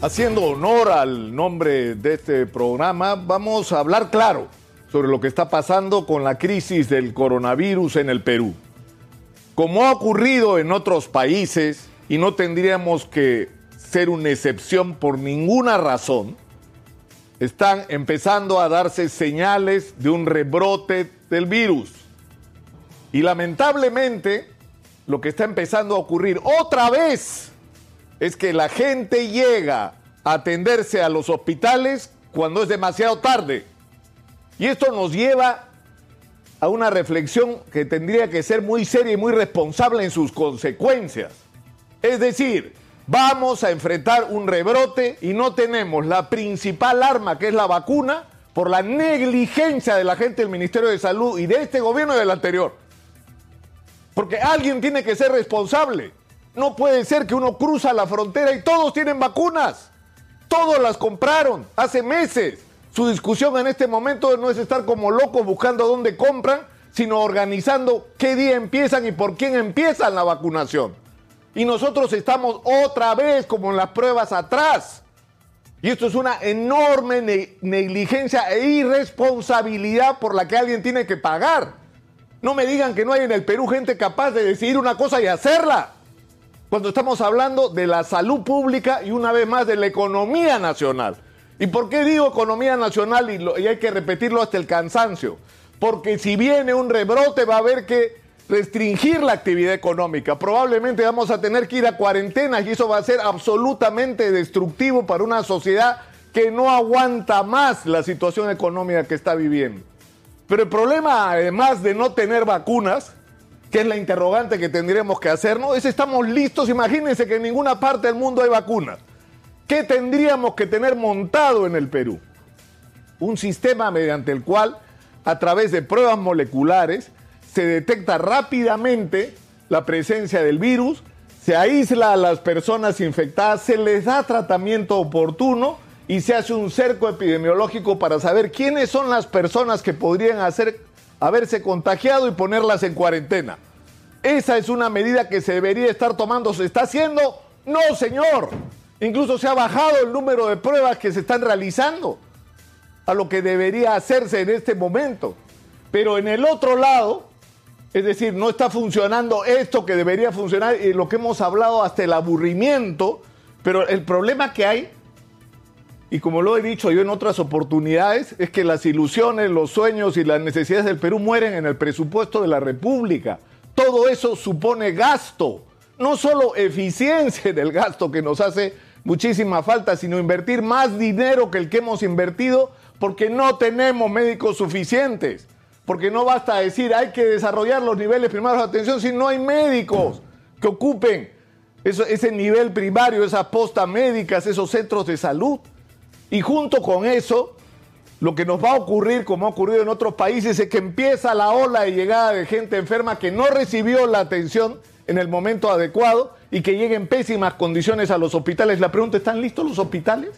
Haciendo honor al nombre de este programa, vamos a hablar claro sobre lo que está pasando con la crisis del coronavirus en el Perú. Como ha ocurrido en otros países, y no tendríamos que ser una excepción por ninguna razón, están empezando a darse señales de un rebrote del virus. Y lamentablemente, lo que está empezando a ocurrir otra vez es que la gente llega a atenderse a los hospitales cuando es demasiado tarde. Y esto nos lleva a una reflexión que tendría que ser muy seria y muy responsable en sus consecuencias. Es decir, vamos a enfrentar un rebrote y no tenemos la principal arma que es la vacuna por la negligencia de la gente del Ministerio de Salud y de este gobierno y del anterior. Porque alguien tiene que ser responsable. No puede ser que uno cruza la frontera y todos tienen vacunas. Todos las compraron hace meses. Su discusión en este momento no es estar como locos buscando dónde compran, sino organizando qué día empiezan y por quién empiezan la vacunación. Y nosotros estamos otra vez como en las pruebas atrás. Y esto es una enorme negligencia e irresponsabilidad por la que alguien tiene que pagar. No me digan que no hay en el Perú gente capaz de decidir una cosa y hacerla cuando estamos hablando de la salud pública y una vez más de la economía nacional. ¿Y por qué digo economía nacional y, hay que repetirlo hasta el cansancio? Porque si viene un rebrote va a haber que restringir la actividad económica. Probablemente vamos a tener que ir a cuarentenas y eso va a ser absolutamente destructivo para una sociedad que no aguanta más la situación económica que está viviendo. Pero el problema, además de no tener vacunas, que es la interrogante que tendríamos que hacernos, es estamos listos, imagínense que en ninguna parte del mundo hay vacunas. ¿Qué tendríamos que tener montado en el Perú? Un sistema mediante el cual, a través de pruebas moleculares, se detecta rápidamente la presencia del virus, se aísla a las personas infectadas, se les da tratamiento oportuno y se hace un cerco epidemiológico para saber quiénes son las personas que podrían hacer haberse contagiado y ponerlas en cuarentena. Esa es una medida que se debería estar tomando. ¿Se está haciendo? No, señor. Incluso se ha bajado el número de pruebas que se están realizando a lo que debería hacerse en este momento. Pero en el otro lado, es decir, no está funcionando esto que debería funcionar y lo que hemos hablado hasta el aburrimiento, pero el problema que hay y como lo he dicho yo en otras oportunidades, es que las ilusiones, los sueños y las necesidades del Perú mueren en el presupuesto de la República. Todo eso supone gasto, no solo eficiencia del gasto que nos hace muchísima falta, sino invertir más dinero que el que hemos invertido porque no tenemos médicos suficientes. Porque no basta decir hay que desarrollar los niveles primarios de atención si no hay médicos que ocupen ese nivel primario, esas postas médicas, esos centros de salud. Y junto con eso, lo que nos va a ocurrir, como ha ocurrido en otros países, es que empieza la ola de llegada de gente enferma que no recibió la atención en el momento adecuado y que llegue en pésimas condiciones a los hospitales. La pregunta, ¿están listos los hospitales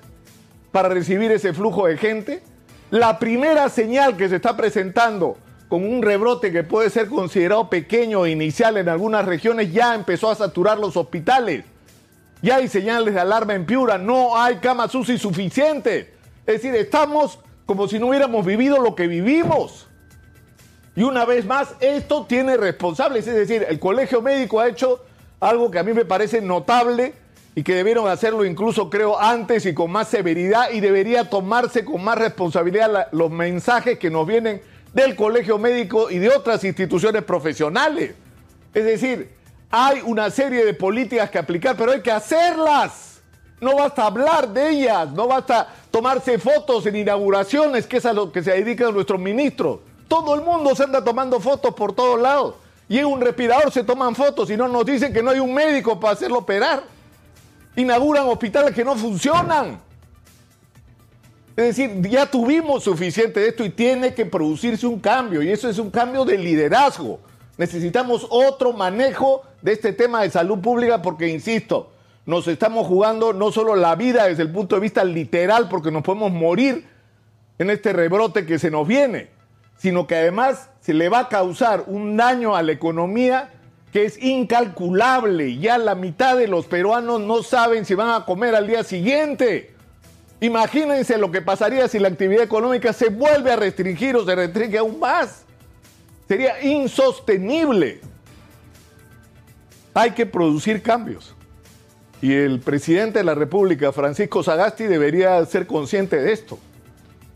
para recibir ese flujo de gente? La primera señal que se está presentando con un rebrote que puede ser considerado pequeño e inicial en algunas regiones ya empezó a saturar los hospitales. Ya hay señales de alarma en Piura, no hay camas UCI suficientes. Es decir, estamos como si no hubiéramos vivido lo que vivimos. Y una vez más, esto tiene responsables, es decir, el colegio médico ha hecho algo que a mí me parece notable y que debieron hacerlo incluso creo antes y con más severidad y debería tomarse con más responsabilidad los mensajes que nos vienen del colegio médico y de otras instituciones profesionales. Es decir, hay una serie de políticas que aplicar, pero hay que hacerlas. No basta hablar de ellas, no basta tomarse fotos en inauguraciones, que es a lo que se dedican nuestros ministros. Todo el mundo se anda tomando fotos por todos lados. Y en un respirador se toman fotos y no nos dicen que no hay un médico para hacerlo operar. Inauguran hospitales que no funcionan. Es decir, ya tuvimos suficiente de esto y tiene que producirse un cambio. Y eso es un cambio de liderazgo. Necesitamos otro manejo de este tema de salud pública porque, insisto, nos estamos jugando no solo la vida desde el punto de vista literal, porque nos podemos morir en este rebrote que se nos viene, sino que además se le va a causar un daño a la economía que es incalculable. Ya la mitad de los peruanos no saben si van a comer al día siguiente. Imagínense lo que pasaría si la actividad económica se vuelve a restringir o se restringe aún más. Sería insostenible. Hay que producir cambios. Y el presidente de la República, Francisco Sagasti, debería ser consciente de esto.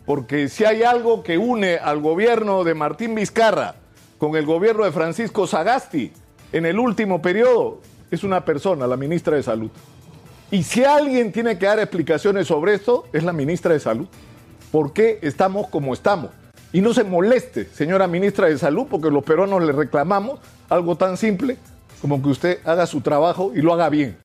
Porque si hay algo que une al gobierno de Martín Vizcarra con el gobierno de Francisco Sagasti en el último periodo, es una persona, la ministra de Salud. Y si alguien tiene que dar explicaciones sobre esto, es la ministra de Salud. ¿Por qué estamos como estamos? Y no se moleste, señora ministra de Salud, porque los peruanos le reclamamos algo tan simple como que usted haga su trabajo y lo haga bien.